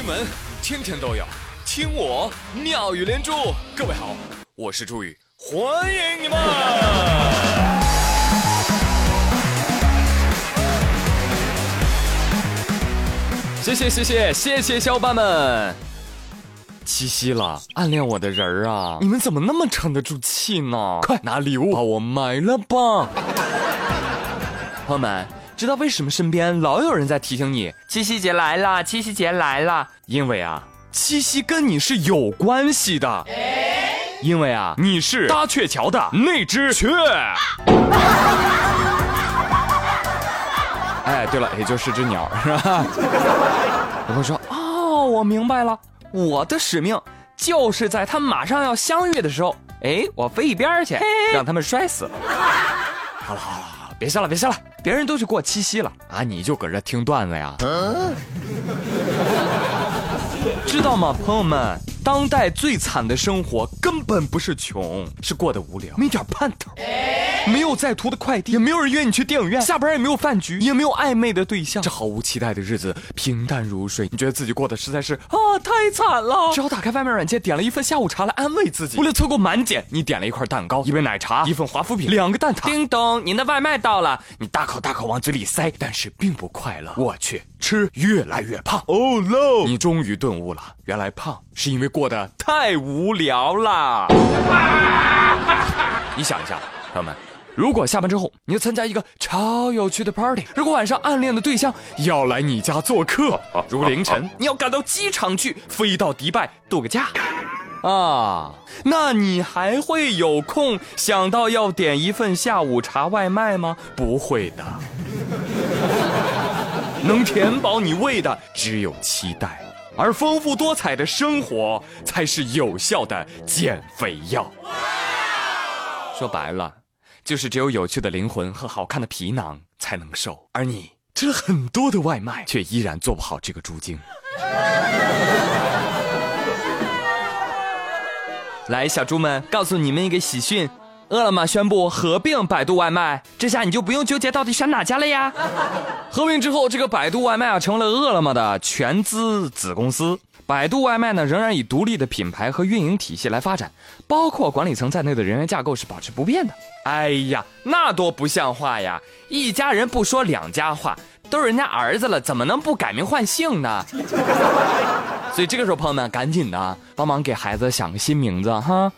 新闻天天都有，听我妙语连珠。各位好，我是朱宇，欢迎你们！谢谢谢谢谢谢小伙伴们！七夕了，暗恋我的人儿啊，你们怎么那么沉得住气呢？快拿礼物把我埋了吧！朋友们，知道为什么身边老有人在提醒你七夕节来了，七夕节来了？因为啊，七夕跟你是有关系的。因为啊，你是搭鹊桥的那只雀。哎，对了，也就是只鸟，是吧？我会说，哦，我明白了，我的使命就是在他们马上要相遇的时候，哎，我飞一边去，让他们摔死。好了好了好了，别笑了别笑了，别人都去过七夕了啊，你就搁这听段子呀？知道吗，朋友们？当代最惨的生活根本不是穷，是过得无聊，没点盼头，没有在途的快递，也没有人约你去电影院，下班也没有饭局，也没有暧昧的对象，这毫无期待的日子平淡如水。你觉得自己过得实在是啊太惨了，只好打开外卖软件，点了一份下午茶来安慰自己。为了凑够满减，你点了一块蛋糕，一杯奶茶，一份华夫饼，两个蛋挞。叮咚，您的外卖到了，你大口大口往嘴里塞，但是并不快乐。我去，吃越来越胖。Oh no！你终于顿悟了，原来胖是因为。过得太无聊了。你想一下，朋友们，如果下班之后你要参加一个超有趣的 party，如果晚上暗恋的对象要来你家做客，如凌晨你要赶到机场去，飞到迪拜度个假，啊，那你还会有空想到要点一份下午茶外卖吗？不会的，能填饱你胃的只有期待。而丰富多彩的生活才是有效的减肥药。说白了，就是只有有趣的灵魂和好看的皮囊才能瘦。而你吃了很多的外卖，却依然做不好这个猪精。来，小猪们，告诉你们一个喜讯。饿了么宣布合并百度外卖，这下你就不用纠结到底选哪家了呀。合并之后，这个百度外卖啊成了饿了么的全资子公司。百度外卖呢仍然以独立的品牌和运营体系来发展，包括管理层在内的人员架构是保持不变的。哎呀，那多不像话呀！一家人不说两家话，都是人家儿子了，怎么能不改名换姓呢？所以这个时候，朋友们赶紧的帮忙给孩子想个新名字哈。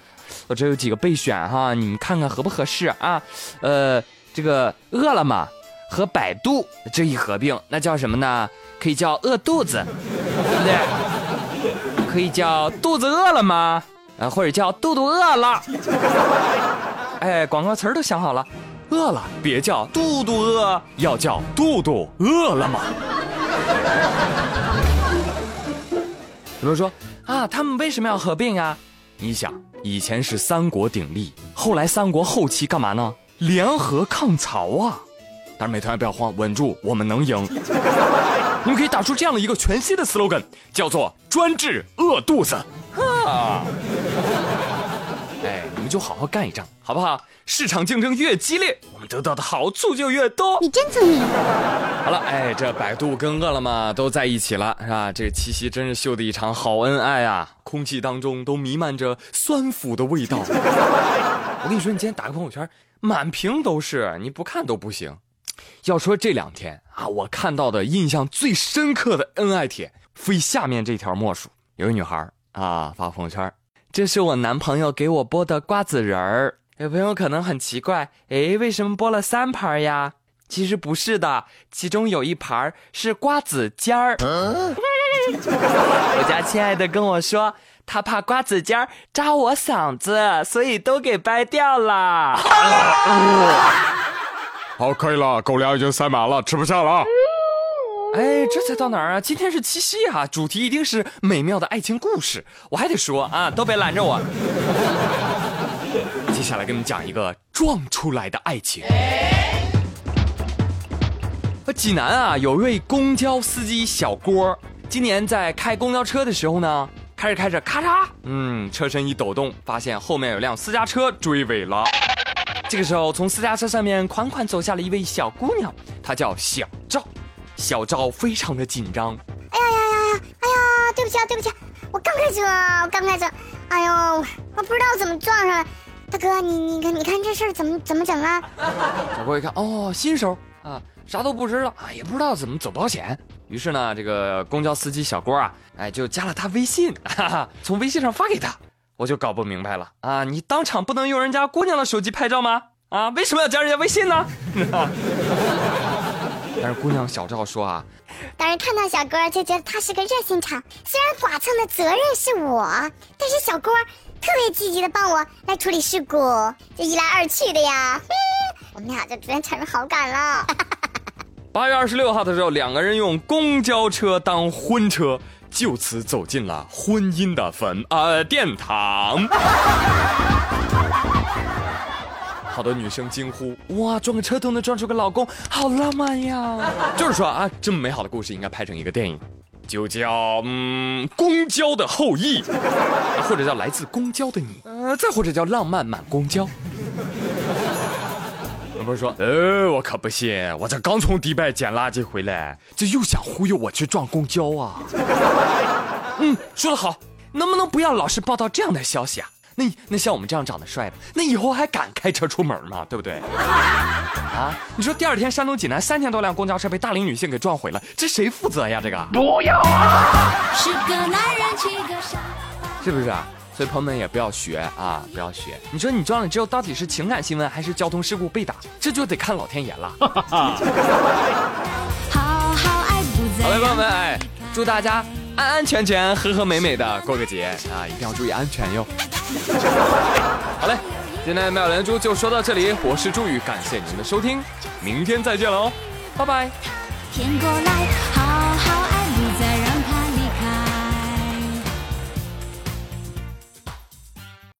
我这有几个备选哈，你们看看合不合适啊？呃，这个饿了么和百度这一合并，那叫什么呢？可以叫饿肚子，对不对？可以叫肚子饿了吗？啊，或者叫肚肚饿了。哎，广告词都想好了，饿了别叫肚肚饿，要叫肚肚饿了吗？有人说啊，他们为什么要合并啊？你想，以前是三国鼎立，后来三国后期干嘛呢？联合抗曹啊！但是美团不要慌，稳住，我们能赢。你们可以打出这样的一个全新的 slogan，叫做“专治饿肚子”。哈！就好好干一仗，好不好？市场竞争越激烈，我们得到的好处就越多。你真聪明。好了，哎，这百度跟饿了么都在一起了，是吧？这七夕真是秀的一场好恩爱啊！空气当中都弥漫着酸腐的味道。我跟你说，你今天打个朋友圈，满屏都是，你不看都不行。要说这两天啊，我看到的印象最深刻的恩爱帖，非下面这条莫属。有一女孩啊发朋友圈，这是我男朋友给我剥的瓜子仁儿。有朋友可能很奇怪，哎，为什么剥了三盘呀？其实不是的，其中有一盘是瓜子尖儿。我家亲爱的跟我说，他怕瓜子尖儿扎我嗓子，所以都给掰掉了。好，可以了，狗粮已经塞满了，吃不下了。哎，这才到哪儿啊？今天是七夕啊，主题一定是美妙的爱情故事。我还得说啊，都别拦着我。接下来给你们讲一个撞出来的爱情。济南啊，有一位公交司机小郭，今年在开公交车的时候呢，开着开着，咔嚓，嗯，车身一抖动，发现后面有辆私家车追尾了。这个时候，从私家车上面款款走下了一位小姑娘，她叫小。小赵非常的紧张。哎呀呀呀呀！哎呀！对不起啊，对不起，我刚开车，我刚开车，哎呦，我不知道怎么撞上了。大哥，你你看你看这事儿怎么怎么整啊？小郭一看，哦，新手啊，啥都不知道啊，也不知道怎么走保险。于是呢，这个公交司机小郭啊，哎，就加了他微信，哈哈，从微信上发给他。我就搞不明白了啊，你当场不能用人家姑娘的手机拍照吗？啊，为什么要加人家微信呢？但是姑娘小赵说啊，当时看到小郭就觉得他是个热心肠，虽然剐蹭的责任是我，但是小郭特别积极的帮我来处理事故，就一来二去的呀，我们俩就逐渐产生好感了。八月二十六号的时候，两个人用公交车当婚车，就此走进了婚姻的坟呃殿堂。好多女生惊呼：“哇，撞个车都能撞出个老公，好浪漫呀！”就是说啊，这么美好的故事应该拍成一个电影，就叫嗯《公交的后裔》，或者叫《来自公交的你》，呃，再或者叫《浪漫满公交》。不是说，呃，我可不信，我这刚从迪拜捡垃圾回来，这又想忽悠我去撞公交啊？嗯，说得好，能不能不要老是报道这样的消息啊？那那像我们这样长得帅的，那以后还敢开车出门吗？对不对？啊，你说第二天山东济南三千多辆公交车被大龄女性给撞毁了，这谁负责呀？这个不要啊！是不是啊？所以朋友们也不要学啊，不要学。你说你撞了之后，到底是情感新闻还是交通事故被打？这就得看老天爷了。好嘞，朋友们，哎，祝大家安安全全、和和美美的过个节啊！一定要注意安全哟。好嘞，今天妙连珠就说到这里，我是朱宇，感谢您的收听，明天再见喽，拜拜。